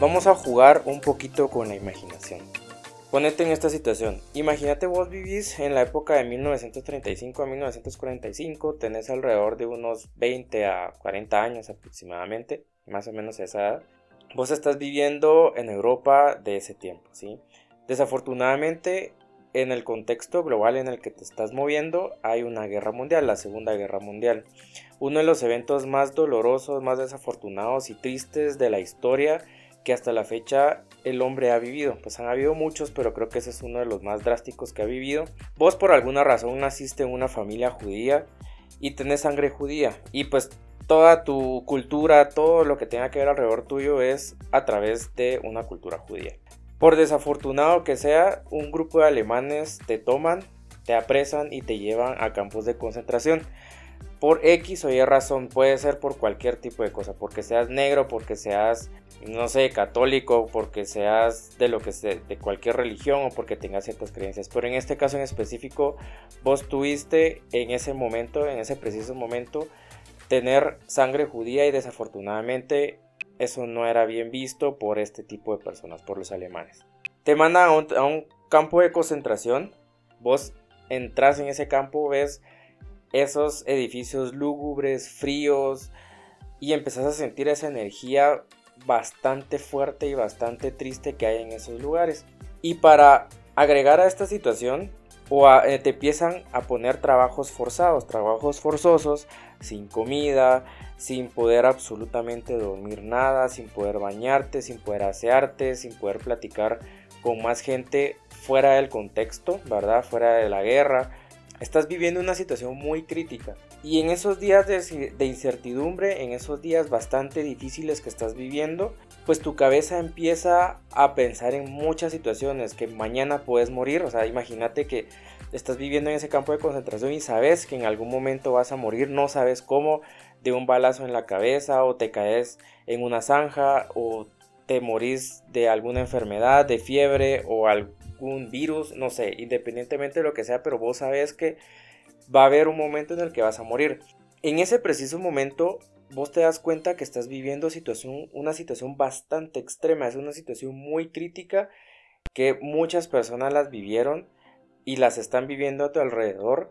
Vamos a jugar un poquito con la imaginación. Ponete en esta situación. Imagínate vos vivís en la época de 1935 a 1945, tenés alrededor de unos 20 a 40 años aproximadamente, más o menos esa edad. Vos estás viviendo en Europa de ese tiempo, ¿sí? Desafortunadamente, en el contexto global en el que te estás moviendo, hay una guerra mundial, la Segunda Guerra Mundial. Uno de los eventos más dolorosos, más desafortunados y tristes de la historia que hasta la fecha el hombre ha vivido. Pues han habido muchos, pero creo que ese es uno de los más drásticos que ha vivido. Vos por alguna razón naciste en una familia judía y tenés sangre judía y pues toda tu cultura, todo lo que tenga que ver alrededor tuyo es a través de una cultura judía. Por desafortunado que sea, un grupo de alemanes te toman, te apresan y te llevan a campos de concentración por X o Y razón, puede ser por cualquier tipo de cosa, porque seas negro, porque seas, no sé, católico, porque seas de lo que sea, de cualquier religión o porque tengas ciertas creencias. Pero en este caso en específico, vos tuviste en ese momento, en ese preciso momento, tener sangre judía y desafortunadamente eso no era bien visto por este tipo de personas, por los alemanes. Te mandan a un, a un campo de concentración, vos entras en ese campo, ves esos edificios lúgubres, fríos, y empezás a sentir esa energía bastante fuerte y bastante triste que hay en esos lugares. Y para agregar a esta situación, o eh, te empiezan a poner trabajos forzados, trabajos forzosos, sin comida, sin poder absolutamente dormir nada, sin poder bañarte, sin poder asearte, sin poder platicar con más gente fuera del contexto, ¿verdad? Fuera de la guerra, Estás viviendo una situación muy crítica. Y en esos días de, incertidumbre, en esos días bastante difíciles que estás viviendo, pues tu cabeza empieza a pensar en muchas situaciones, que mañana puedes morir, o sea, imagínate que estás viviendo en ese campo de concentración y sabes que en algún momento vas a morir, no sabes cómo, de un balazo en la cabeza o te caes en una zanja o te morís de alguna enfermedad, de fiebre o algo un virus, no sé, independientemente de lo que sea, pero vos sabes que va a haber un momento en el que vas a morir. En ese preciso momento, vos te das cuenta que estás viviendo situación, una situación bastante extrema, es una situación muy crítica que muchas personas las vivieron y las están viviendo a tu alrededor,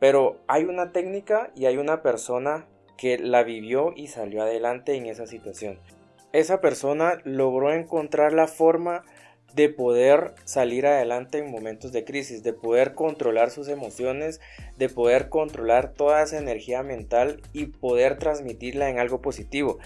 pero hay una técnica y hay una persona que la vivió y salió adelante en esa situación. Esa persona logró encontrar la forma de poder salir adelante en momentos de crisis, de poder controlar sus emociones, de poder controlar toda esa energía mental y poder transmitirla en algo positivo.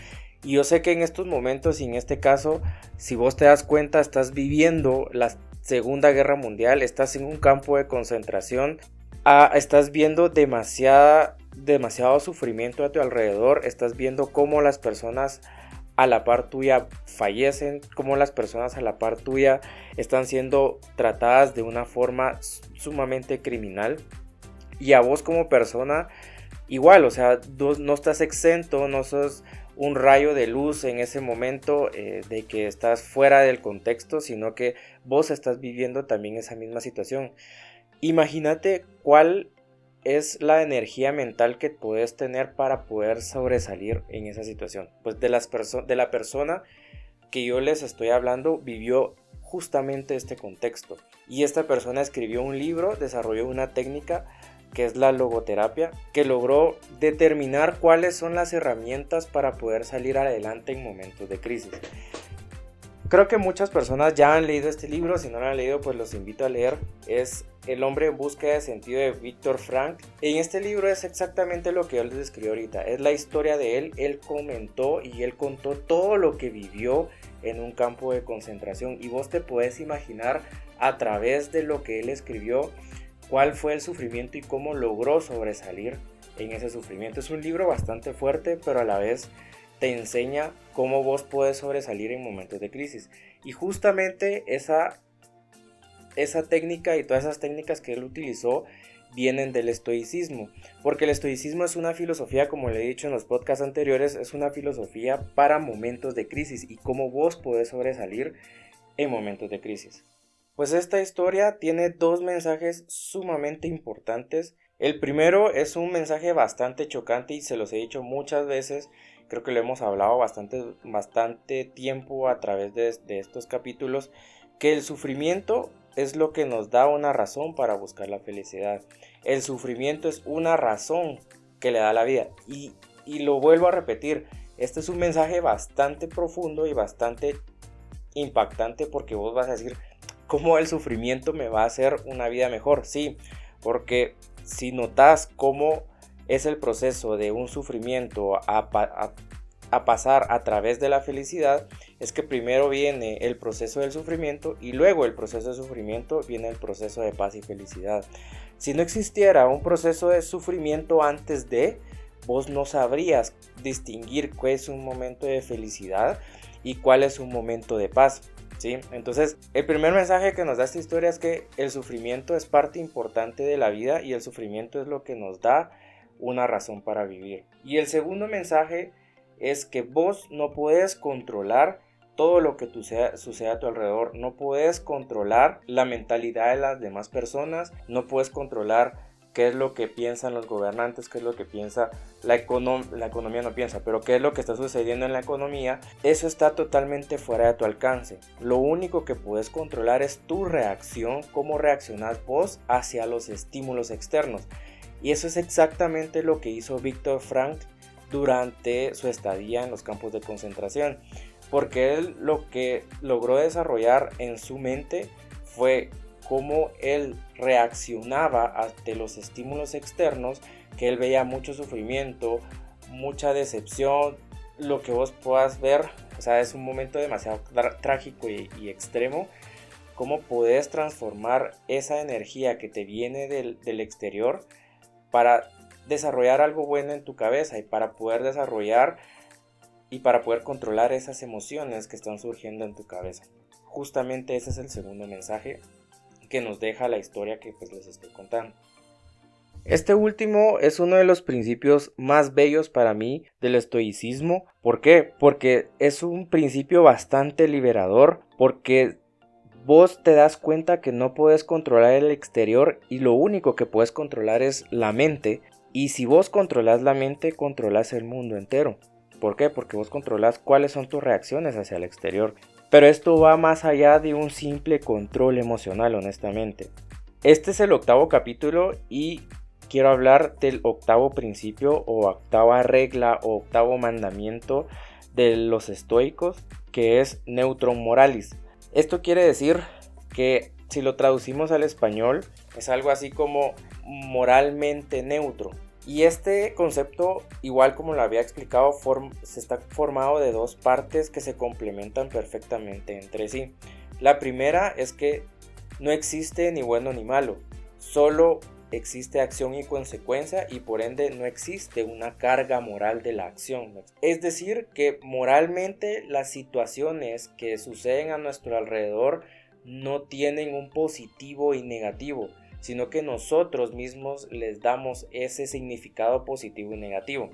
Y yo sé que en estos momentos y en este caso, si vos te das cuenta, estás viviendo la Segunda Guerra Mundial, estás en un campo de concentración, ah, estás viendo demasiada, demasiado sufrimiento a tu alrededor, estás viendo cómo las personas a la par tuya fallecen, como las personas a la par tuya están siendo tratadas de una forma sumamente criminal. Y a vos como persona, igual, o sea, no, estás exento, no sos un rayo de luz en ese momento eh, de que estás fuera del contexto, sino que vos estás viviendo también esa misma situación. Imagínate cuál es la energía mental que puedes tener para poder sobresalir en esa situación. Pues de, las de la persona que yo les estoy hablando vivió justamente este contexto. Y esta persona escribió un libro, desarrolló una técnica que es la logoterapia, que logró determinar cuáles son las herramientas para poder salir adelante en momentos de crisis. Creo que muchas personas ya han leído este libro, si no lo han leído pues los invito a leer. Es El hombre en búsqueda de sentido de Víctor Frank. En este libro es exactamente lo que yo les describí ahorita. Es la historia de él. Él comentó y él contó todo lo que vivió en un campo de concentración. Y vos te puedes imaginar a través de lo que él escribió cuál fue el sufrimiento y cómo logró sobresalir en ese sufrimiento. Es un libro bastante fuerte, pero a la vez te enseña cómo vos puedes sobresalir en momentos de crisis. Y justamente esa, esa técnica y todas esas técnicas que él utilizó vienen del estoicismo, porque el estoicismo es una filosofía, como le he dicho en los podcasts anteriores, es una filosofía para momentos de crisis y cómo vos podés sobresalir en momentos de crisis. Pues esta historia tiene dos mensajes sumamente importantes. El primero es un mensaje bastante chocante y se los he dicho muchas veces creo que lo hemos hablado bastante, bastante tiempo a través de, estos capítulos, que el sufrimiento es lo que nos da una razón para buscar la felicidad. El sufrimiento es una razón que le da la vida. Y, y lo vuelvo a repetir, este es un mensaje bastante profundo y bastante impactante porque vos vas a decir, ¿cómo el sufrimiento me va a hacer una vida mejor? Sí, porque si notas cómo es el proceso de un sufrimiento a, a, pasar a través de la felicidad, es que primero viene el proceso del sufrimiento y luego el proceso de sufrimiento viene el proceso de paz y felicidad. Si no existiera un proceso de sufrimiento antes de, vos no sabrías distinguir cuál es un momento de felicidad y cuál es un momento de paz. ¿sí? Entonces, el primer mensaje que nos da esta historia es que el sufrimiento es parte importante de la vida y el sufrimiento es lo que nos da una razón para vivir. Y el segundo mensaje es que vos no puedes controlar todo lo que sucede a tu alrededor. No puedes controlar la mentalidad de las demás personas, no puedes controlar qué es lo que piensan los gobernantes, qué es lo que piensa la, la economía, no piensa, pero qué es lo que está sucediendo en la economía, eso está totalmente fuera de tu alcance. Lo único que puedes controlar es tu reacción, cómo reaccionas vos hacia los estímulos externos. Y eso es exactamente lo que hizo Víctor Frank durante su estadía en los campos de concentración. Porque él lo que logró desarrollar en su mente fue cómo él reaccionaba ante los estímulos externos, que él veía mucho sufrimiento, mucha decepción, lo que vos puedas ver, o sea, es un momento demasiado trágico y, extremo, cómo puedes transformar esa energía que te viene del exterior para desarrollar algo bueno en tu cabeza y para poder desarrollar y para poder controlar esas emociones que están surgiendo en tu cabeza. Justamente ese es el segundo mensaje que nos deja la historia que pues les estoy contando. Este último es uno de los principios más bellos para mí del estoicismo. ¿Por qué? Porque es un principio bastante liberador, porque vos te das cuenta que no puedes controlar el exterior y lo único que puedes controlar es la mente. Y si vos controlas la mente, controlas el mundo entero. ¿Por qué? Porque vos controlas cuáles son tus reacciones hacia el exterior. Pero esto va más allá de un simple control emocional, honestamente. Este es el octavo capítulo y quiero hablar del octavo principio o octava regla o octavo mandamiento de los estoicos, que es neutron moralis. Esto quiere decir que si lo traducimos al español es algo así como moralmente neutro. Y este concepto, igual como lo había explicado, se está formado de dos partes que se complementan perfectamente entre sí. La primera es que no existe ni bueno ni malo, solo existe acción y consecuencia y por ende no existe una carga moral de la acción. Es decir, que moralmente las situaciones que suceden a nuestro alrededor no tienen un positivo y negativo, sino que nosotros mismos les damos ese significado positivo y negativo.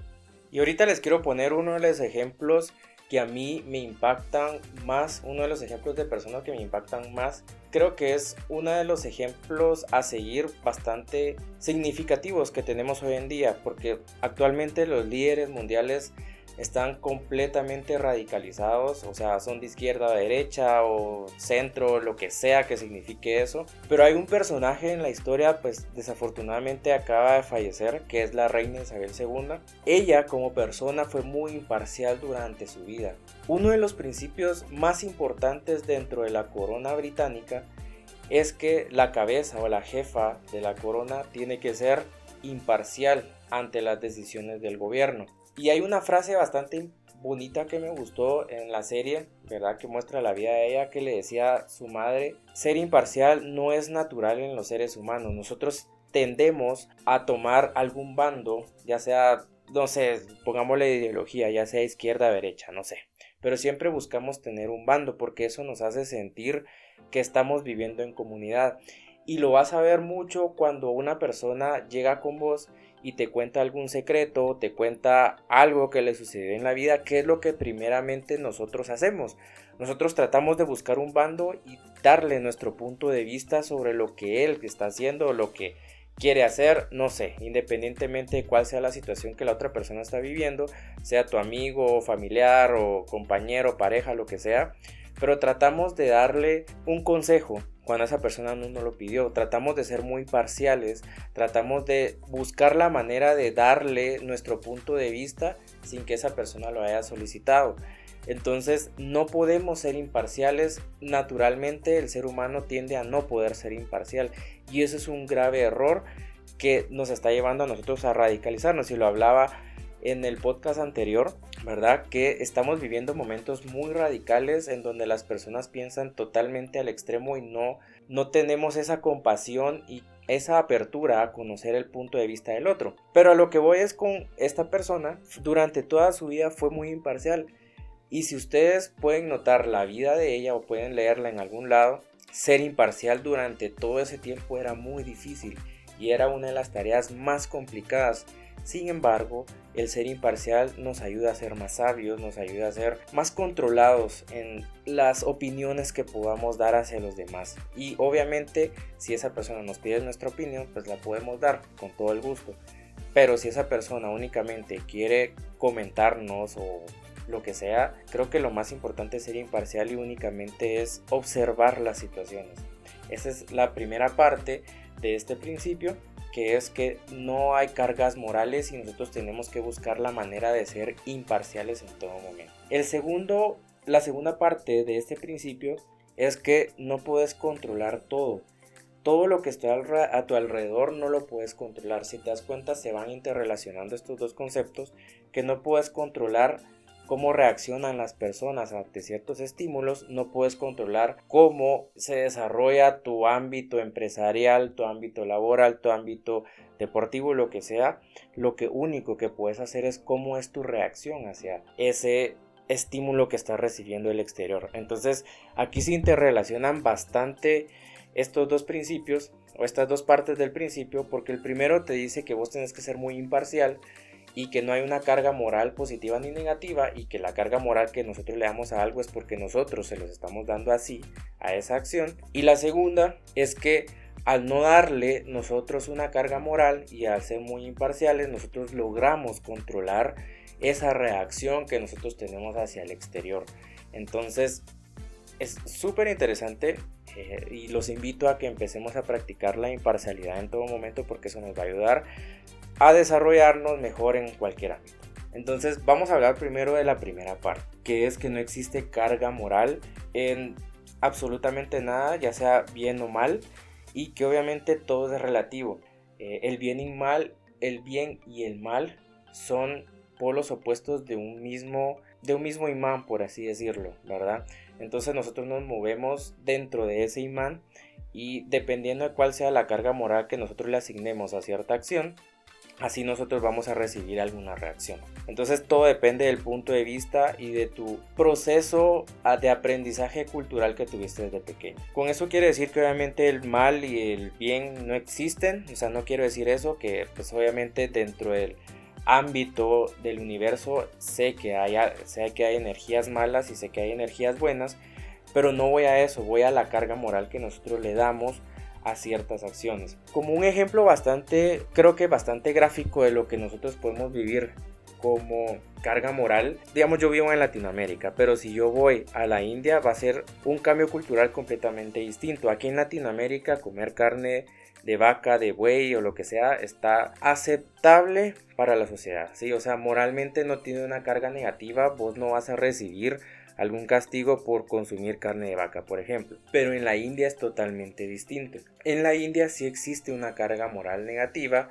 Y ahorita les quiero poner uno de los ejemplos que a mí me impactan más, uno de los ejemplos de personas que me impactan más, creo que es uno de los ejemplos a seguir bastante significativos que tenemos hoy en día, porque actualmente los líderes mundiales están completamente radicalizados, o sea, son de izquierda a derecha o centro, lo que sea que signifique eso. Pero hay un personaje en la historia, pues desafortunadamente acaba de fallecer, que es la reina Isabel II. Ella como persona fue muy imparcial durante su vida. Uno de los principios más importantes dentro de la corona británica es que la cabeza o la jefa de la corona tiene que ser imparcial ante las decisiones del gobierno. Y hay una frase bastante bonita que me gustó en la serie, ¿verdad? Que muestra la vida de ella, que le decía su madre, ser imparcial no es natural en los seres humanos. Nosotros tendemos a tomar algún bando, ya sea, no sé, pongámosle ideología, ya sea izquierda derecha, no sé. Pero siempre buscamos tener un bando porque eso nos hace sentir que estamos viviendo en comunidad. Y lo vas a ver mucho cuando una persona llega con vos y te cuenta algún secreto, te cuenta algo que le sucedió en la vida, ¿qué es lo que primeramente nosotros hacemos? Nosotros tratamos de buscar un bando y darle nuestro punto de vista sobre lo que él está haciendo, lo que quiere hacer, no sé, independientemente de cuál sea la situación que la otra persona está viviendo, sea tu amigo, familiar o compañero, pareja, lo que sea, pero tratamos de darle un consejo cuando esa persona no nos lo pidió. Tratamos de ser muy parciales, tratamos de buscar la manera de darle nuestro punto de vista sin que esa persona lo haya solicitado. Entonces no podemos ser imparciales. Naturalmente el ser humano tiende a no poder ser imparcial y eso es un grave error que nos está llevando a nosotros a radicalizarnos. Y lo hablaba en el podcast anterior, ¿verdad? Que estamos viviendo momentos muy radicales en donde las personas piensan totalmente al extremo y no, no tenemos esa compasión y esa apertura a conocer el punto de vista del otro. Pero a lo que voy es con esta persona, durante toda su vida fue muy imparcial. Y si ustedes pueden notar la vida de ella o pueden leerla en algún lado, ser imparcial durante todo ese tiempo era muy difícil y era una de las tareas más complicadas. Sin embargo, el ser imparcial nos ayuda a ser más sabios, nos ayuda a ser más controlados en las opiniones que podamos dar hacia los demás. Y obviamente, si esa persona nos pide nuestra opinión, pues la podemos dar con todo el gusto. Pero si esa persona únicamente quiere comentarnos o lo que sea, creo que lo más importante es ser imparcial y únicamente es observar las situaciones. Esa es la primera parte de este principio que es que no hay cargas morales y nosotros tenemos que buscar la manera de ser imparciales en todo momento. El segundo, la segunda parte de este principio es que no puedes controlar todo. Todo lo que está a tu alrededor no lo puedes controlar. Si te das cuenta, se van interrelacionando estos dos conceptos que no puedes controlar cómo reaccionan las personas ante ciertos estímulos, no puedes controlar cómo se desarrolla tu ámbito empresarial, tu ámbito laboral, tu ámbito deportivo, lo que sea. Lo que único que puedes hacer es cómo es tu reacción hacia ese estímulo que estás recibiendo del exterior. Entonces, aquí se interrelacionan bastante estos dos principios o estas dos partes del principio, porque el primero te dice que vos tenés que ser muy imparcial y que no hay una carga moral positiva ni negativa y que la carga moral que nosotros le damos a algo es porque nosotros se los estamos dando así a esa acción. Y la segunda es que al no darle nosotros una carga moral y al ser muy imparciales, nosotros logramos controlar esa reacción que nosotros tenemos hacia el exterior. Entonces, es súper interesante eh, y los invito a que empecemos a practicar la imparcialidad en todo momento porque eso nos va a ayudar a desarrollarnos mejor en cualquier ámbito. Entonces vamos a hablar primero de la primera parte, que es que no existe carga moral en absolutamente nada, ya sea bien o mal, y que obviamente todo es relativo. Eh, el bien y mal, el bien y el mal son polos opuestos de un mismo de un mismo imán, por así decirlo, ¿verdad? Entonces nosotros nos movemos dentro de ese imán y dependiendo de cuál sea la carga moral que nosotros le asignemos a cierta acción, así nosotros vamos a recibir alguna reacción. Entonces todo depende del punto de vista y de tu proceso de aprendizaje cultural que tuviste desde pequeño. Con eso quiere decir que obviamente el mal y el bien no existen, o sea, no quiero decir eso, que pues obviamente dentro del ámbito del universo sé que hay, sé que hay energías malas y sé que hay energías buenas, pero no voy a eso, voy a la carga moral que nosotros le damos a ciertas acciones. Como un ejemplo bastante, creo que bastante gráfico de lo que nosotros podemos vivir como carga moral. Digamos, yo vivo en Latinoamérica, pero si yo voy a la India va a ser un cambio cultural completamente distinto. Aquí en Latinoamérica comer carne de vaca, de buey o lo que sea está aceptable para la sociedad, ¿sí? O sea, moralmente no tiene una carga negativa, vos no vas a recibir algún castigo por consumir carne de vaca, por ejemplo. Pero en la India es totalmente distinto. En la India sí existe una carga moral negativa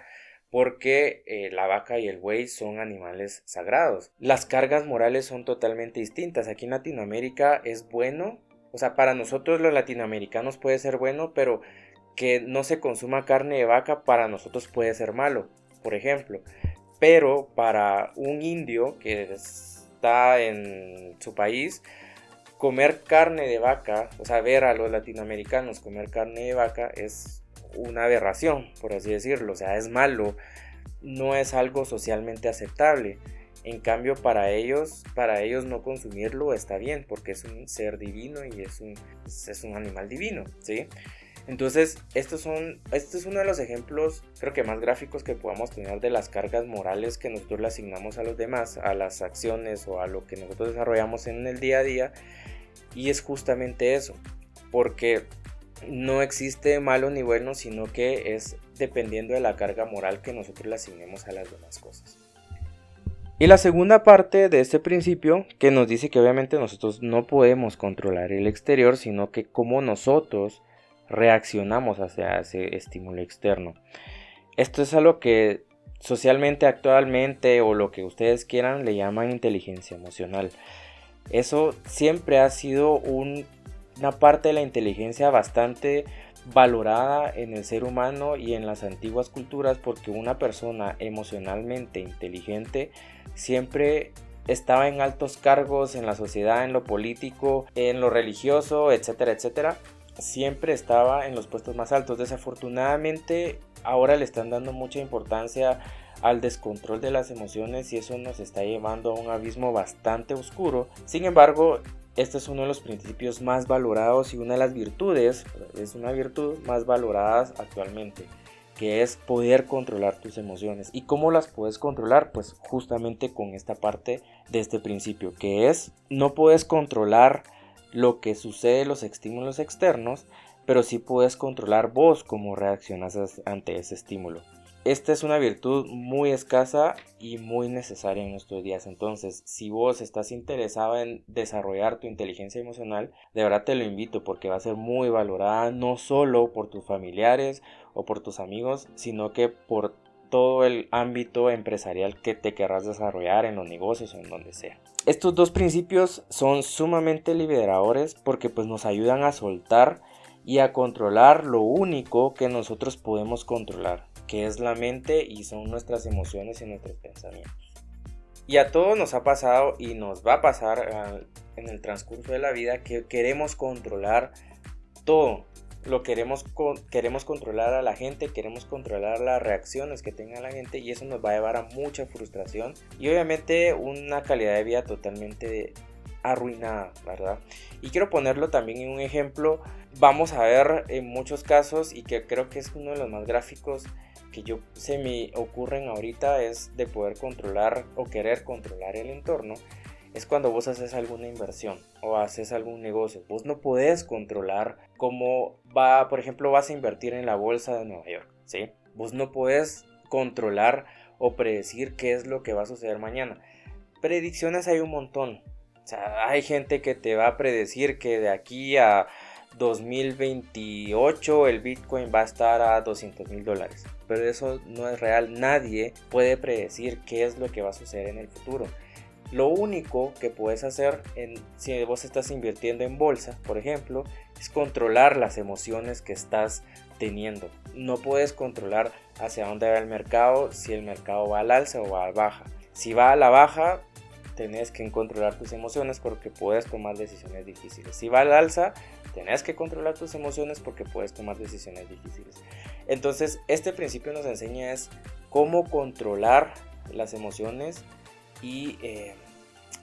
porque eh, la vaca y el buey son animales sagrados. Las cargas morales son totalmente distintas. Aquí en Latinoamérica es bueno, o sea, para nosotros los latinoamericanos puede ser bueno, pero que no se consuma carne de vaca para nosotros puede ser malo, por ejemplo. Pero para un indio que es está en su país, comer carne de vaca, o sea, ver a los latinoamericanos comer carne de vaca es una aberración, por así decirlo, o sea, es malo, no es algo socialmente aceptable. En cambio, para ellos, para ellos no consumirlo está bien, porque es un ser divino y es un, es un animal divino, ¿sí? Entonces, este es uno de los ejemplos, creo que más gráficos que podamos tener de las cargas morales que nosotros le asignamos a los demás, a las acciones o a lo que nosotros desarrollamos en el día a día. Y es justamente eso, porque no existe malo ni bueno, sino que es dependiendo de la carga moral que nosotros le asignemos a las demás cosas. Y la segunda parte de este principio, que nos dice que obviamente nosotros no podemos controlar el exterior, sino que como nosotros reaccionamos hacia ese estímulo externo. Esto es a lo que socialmente actualmente o lo que ustedes quieran le llaman inteligencia emocional. Eso siempre ha sido una parte de la inteligencia bastante valorada en el ser humano y en las antiguas culturas porque una persona emocionalmente inteligente siempre estaba en altos cargos en la sociedad, en lo político, en lo religioso, etcétera, etcétera. Siempre estaba en los puestos más altos. Desafortunadamente, ahora le están dando mucha importancia al descontrol de las emociones y eso nos está llevando a un abismo bastante oscuro. Sin embargo, este es uno de los principios más valorados y una de las virtudes, es una virtud más valoradas actualmente que es poder controlar tus emociones. ¿Y cómo las puedes controlar? Pues justamente con esta parte de este principio, que es no puedes controlar lo que sucede los estímulos externos, pero sí puedes controlar vos cómo reaccionas ante ese estímulo. Esta es una virtud muy escasa y muy necesaria en nuestros días. Entonces, si vos estás interesado en desarrollar tu inteligencia emocional, de verdad te lo invito porque va a ser muy valorada no solo por tus familiares o por tus amigos, sino que por todo el ámbito empresarial que te querrás desarrollar en los negocios o en donde sea. Estos dos principios son sumamente liberadores porque pues nos ayudan a soltar y a controlar lo único que nosotros podemos controlar, que es la mente y son nuestras emociones y nuestros pensamientos. Y a todos nos ha pasado y nos va a pasar ah, en el transcurso de la vida que queremos controlar todo. Lo queremos, queremos controlar a la gente, queremos controlar las reacciones que tenga la gente y eso nos va a llevar a mucha frustración y obviamente una calidad de vida totalmente arruinada, ¿verdad? Y quiero ponerlo también en un ejemplo. Vamos a ver en muchos casos y que creo que es uno de los más gráficos que yo se me ocurren ahorita es de poder controlar o querer controlar el entorno es cuando vos haces alguna inversión o haces algún negocio. Vos no podés controlar cómo va, por ejemplo, vas a invertir en la bolsa de Nueva York, ¿sí? Vos no podés controlar o predecir qué es lo que va a suceder mañana. Predicciones hay un montón. Hay gente que te va a predecir que de aquí a 2028 el Bitcoin va a estar a 200 mil dólares. Pero eso no es real. Nadie puede predecir qué es lo que va a suceder en el futuro. Lo único que puedes hacer si vos estás invirtiendo en bolsa, por ejemplo, es controlar las emociones que estás teniendo. No puedes controlar hacia dónde va el mercado, si el mercado va al alza o va a baja. Si va a la baja, tenés que controlar tus emociones porque puedes tomar decisiones difíciles. Si va al alza, tenés que controlar tus emociones porque puedes tomar decisiones difíciles. Entonces, este principio nos enseña es cómo controlar las emociones y eh,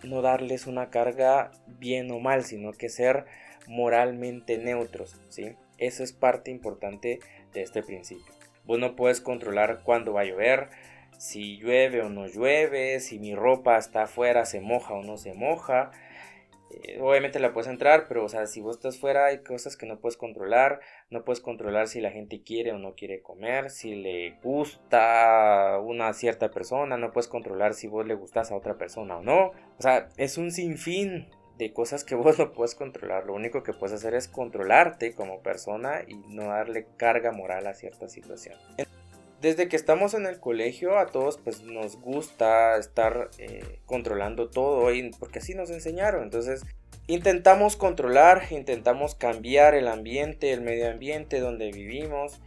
no darles una carga bien o mal, sino que ser moralmente neutros, ¿sí? Eso es parte importante de este principio. Vos no puedes controlar cuándo va a llover, si llueve o no llueve, si mi ropa está afuera, se moja o no se moja. Eh, obviamente la puedes entrar, pero o sea, si vos estás fuera hay cosas que no puedes controlar. No puedes controlar si la gente quiere o no quiere comer, si le gusta una cierta persona, no puedes controlar si vos le gustas a otra persona o no. O sea, es un sinfín de cosas que vos no puedes controlar. Lo único que puedes hacer es controlarte como persona y no darle carga moral a cierta situación desde que estamos en el colegio a todos pues nos gusta estar eh, controlando todo porque así nos enseñaron. Entonces intentamos controlar, intentamos cambiar el ambiente, el medio ambiente donde vivimos,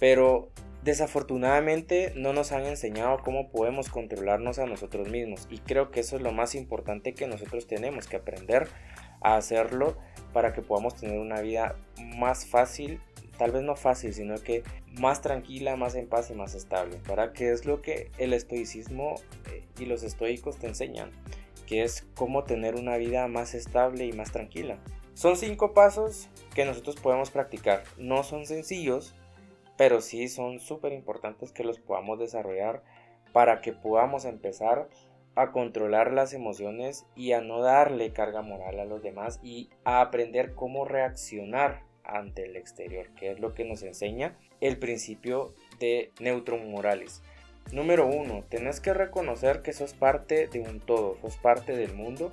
pero desafortunadamente no nos han enseñado cómo podemos controlarnos a nosotros mismos y creo que eso es lo más importante que nosotros tenemos que aprender a hacerlo para que podamos tener una vida más fácil tal vez no fácil, sino que más tranquila, más en paz y más estable. ¿Para qué es lo que el estoicismo eh, y los estoicos te enseñan? Que es cómo tener una vida más estable y más tranquila. Son cinco pasos que nosotros podemos practicar. No son sencillos, pero sí son súper importantes que los podamos desarrollar para que podamos empezar a controlar las emociones y a no darle carga moral a los demás y a aprender cómo reaccionar ante el exterior, que es lo que nos enseña el principio de Neutron Morales. Número uno, tenés que reconocer que sos parte de un todo, sos parte del mundo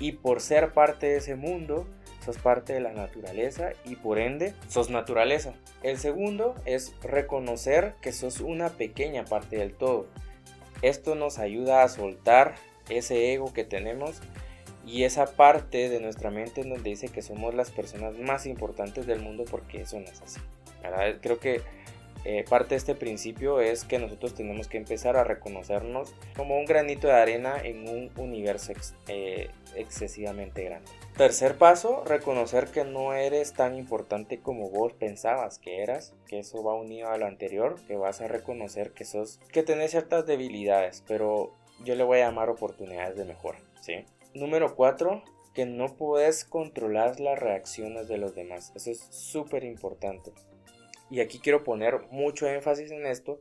y por ser parte de ese mundo, sos parte de la naturaleza y por ende sos naturaleza. El segundo es reconocer que sos una pequeña parte del todo esto nos ayuda a soltar ese ego que tenemos y esa parte de nuestra mente en donde dice que somos las personas más importantes del mundo porque eso no es así. Creo que eh, parte de este principio es que nosotros tenemos que empezar a reconocernos como un granito de arena en un universo eh, excesivamente grande. Tercer paso, reconocer que no eres tan importante como vos pensabas que eras, que eso va unido a lo anterior, que vas a reconocer que sos, que tenés ciertas debilidades, pero yo le voy a llamar oportunidades de mejora, ¿sí? Número 4, que no puedes controlar las reacciones de los demás. Eso es súper importante. Y aquí quiero poner mucho énfasis en esto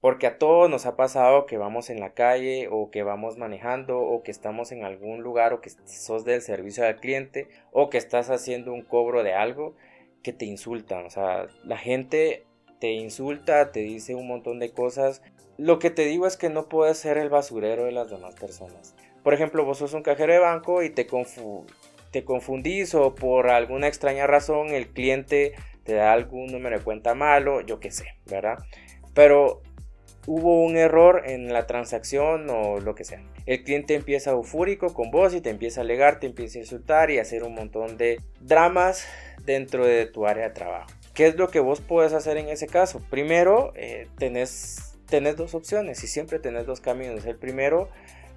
porque a todos nos ha pasado que vamos en la calle o que vamos manejando o que estamos en algún lugar o que sos del servicio al cliente o que estás haciendo un cobro de algo que te insultan. O sea, la gente te insulta, te dice un montón de cosas. Lo que te digo es que no puedes ser el basurero de las demás personas. Por ejemplo, vos sos un cajero de banco y te, te confundís o por alguna extraña razón el cliente te da algún número de cuenta malo, yo qué sé, ¿verdad? Pero hubo un error en la transacción o lo que sea. El cliente empieza eufórico con vos y te empieza a alegar, te empieza a insultar y a hacer un montón de dramas dentro de tu área de trabajo. ¿Qué es lo que vos puedes hacer en ese caso? Primero, eh, tenés, tenés dos opciones y siempre tenés dos caminos. El primero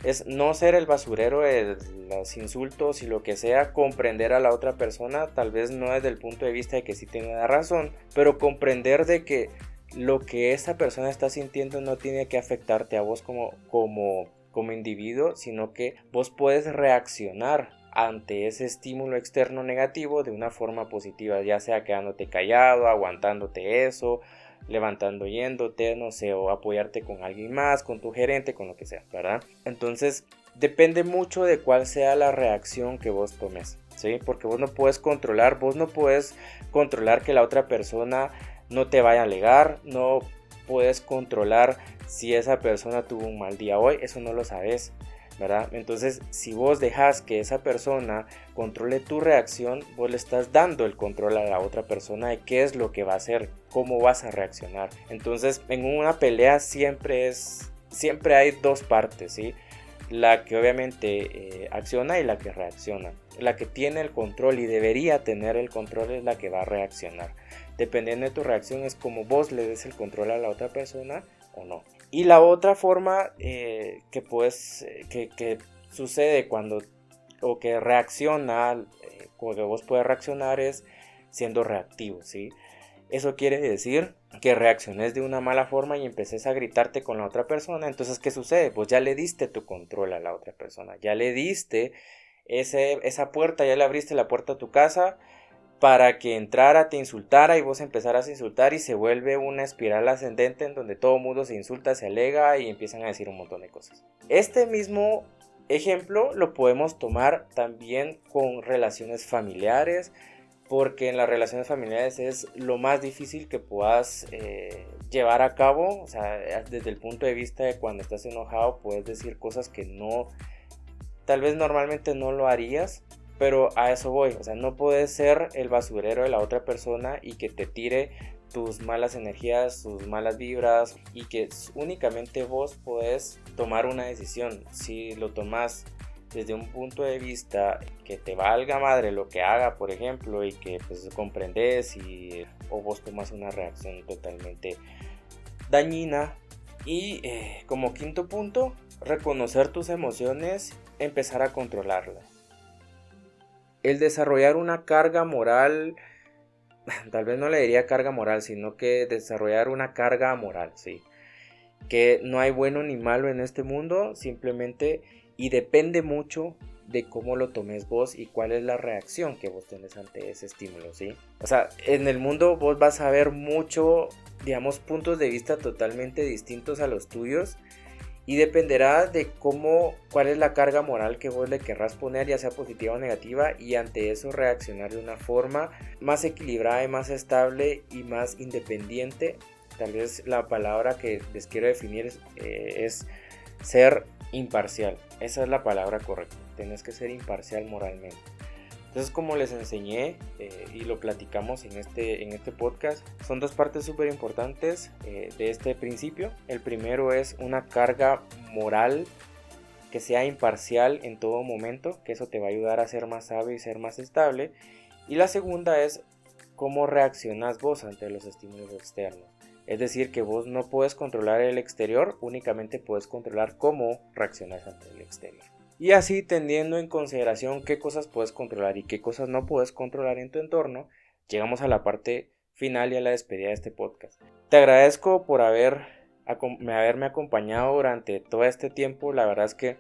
es no ser el basurero de los insultos y lo que sea, comprender a la otra persona, tal vez no desde el punto de vista de que sí tiene la razón, pero comprender de que lo que esa persona está sintiendo no tiene que afectarte a vos como, como, como individuo, sino que vos puedes reaccionar ante ese estímulo externo negativo de una forma positiva, ya sea quedándote callado, aguantándote eso, levantando yéndote, no sé, o apoyarte con alguien más, con tu gerente, con lo que sea, ¿verdad? Entonces, depende mucho de cuál sea la reacción que vos tomes, ¿sí? Porque vos no puedes controlar, vos no puedes controlar que la otra persona no te vaya a alegar, no puedes controlar si esa persona tuvo un mal día hoy, eso no lo sabes. Entonces, si vos dejas que esa persona controle tu reacción, vos le estás dando el control a la otra persona de qué es lo que va a hacer, cómo vas a reaccionar. Entonces, en una pelea siempre es, siempre hay dos partes, ¿sí? La que obviamente eh, acciona y la que reacciona. La que tiene el control y debería tener el control es la que va a reaccionar. Dependiendo de tu reacción es como vos le des el control a la otra persona o no. Y la otra forma eh, que, pues, que, sucede cuando o que reacciona, eh, o que vos puedes reaccionar es siendo reactivo, ¿sí? Eso quiere decir que reacciones de una mala forma y empeces a gritarte con la otra persona. Entonces, ¿qué sucede? Pues ya le diste tu control a la otra persona, ya le diste ese, esa puerta, ya le abriste la puerta a tu casa para que entrara, te insultara y vos empezaras a insultar y se vuelve una espiral ascendente en donde todo mundo se insulta, se alega y empiezan a decir un montón de cosas. Este mismo ejemplo lo podemos tomar también con relaciones familiares, porque en las relaciones familiares es lo más difícil que puedas eh, llevar a cabo, o sea, desde el punto de vista de cuando estás enojado puedes decir cosas que no, tal vez normalmente no lo harías, pero a eso voy, o sea, no puedes ser el basurero de la otra persona y que te tire tus malas energías, tus malas vibras y que únicamente vos podés tomar una decisión. Si lo tomas desde un punto de vista que te valga madre lo que haga, por ejemplo, y que pues comprendes y o vos tomas una reacción totalmente dañina. Y eh, como quinto punto, reconocer tus emociones, empezar a controlarlas el desarrollar una carga moral, tal vez no le diría carga moral, sino que desarrollar una carga moral, sí. Que no hay bueno ni malo en este mundo, simplemente, y depende mucho de cómo lo tomes vos y cuál es la reacción que vos tenés ante ese estímulo, ¿sí? O sea, en el mundo vos vas a ver mucho, digamos, puntos de vista totalmente distintos a los tuyos y dependerá de cómo, cuál es la carga moral que vos le querrás poner, ya sea positiva o negativa, y ante eso reaccionar de una forma más equilibrada y más estable y más independiente. Tal vez la palabra que les quiero definir es, eh, es ser imparcial. Esa es la palabra correcta. Tienes que ser imparcial moralmente. Entonces, como les enseñé eh, y lo platicamos en este, en este podcast, son dos partes súper importantes eh, de este principio. El primero es una carga moral que sea imparcial en todo momento, que eso te va a ayudar a ser más sabio y ser más estable. Y la segunda es cómo reaccionas vos ante los estímulos externos. Es decir, que vos no puedes controlar el exterior, únicamente puedes controlar cómo reaccionas ante el exterior. Y así teniendo en consideración qué cosas puedes controlar y qué cosas no puedes controlar en tu entorno, llegamos a la parte final y a la despedida de este podcast. Te agradezco por haber, haberme acompañado durante todo este tiempo. La verdad es que,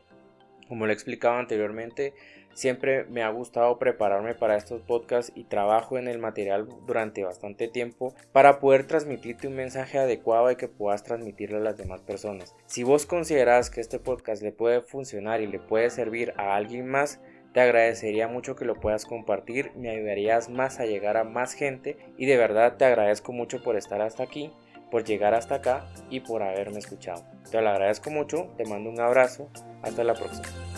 como lo he explicado anteriormente, Siempre me ha gustado prepararme para estos podcasts y trabajo en el material durante bastante tiempo para poder transmitirte un mensaje adecuado y que puedas transmitirlo a las demás personas. Si vos consideras que este podcast le puede funcionar y le puede servir a alguien más, te agradecería mucho que lo puedas compartir, me ayudarías más a llegar a más gente y de verdad te agradezco mucho por estar hasta aquí, por llegar hasta acá y por haberme escuchado. Te lo agradezco mucho, te mando un abrazo, hasta la próxima.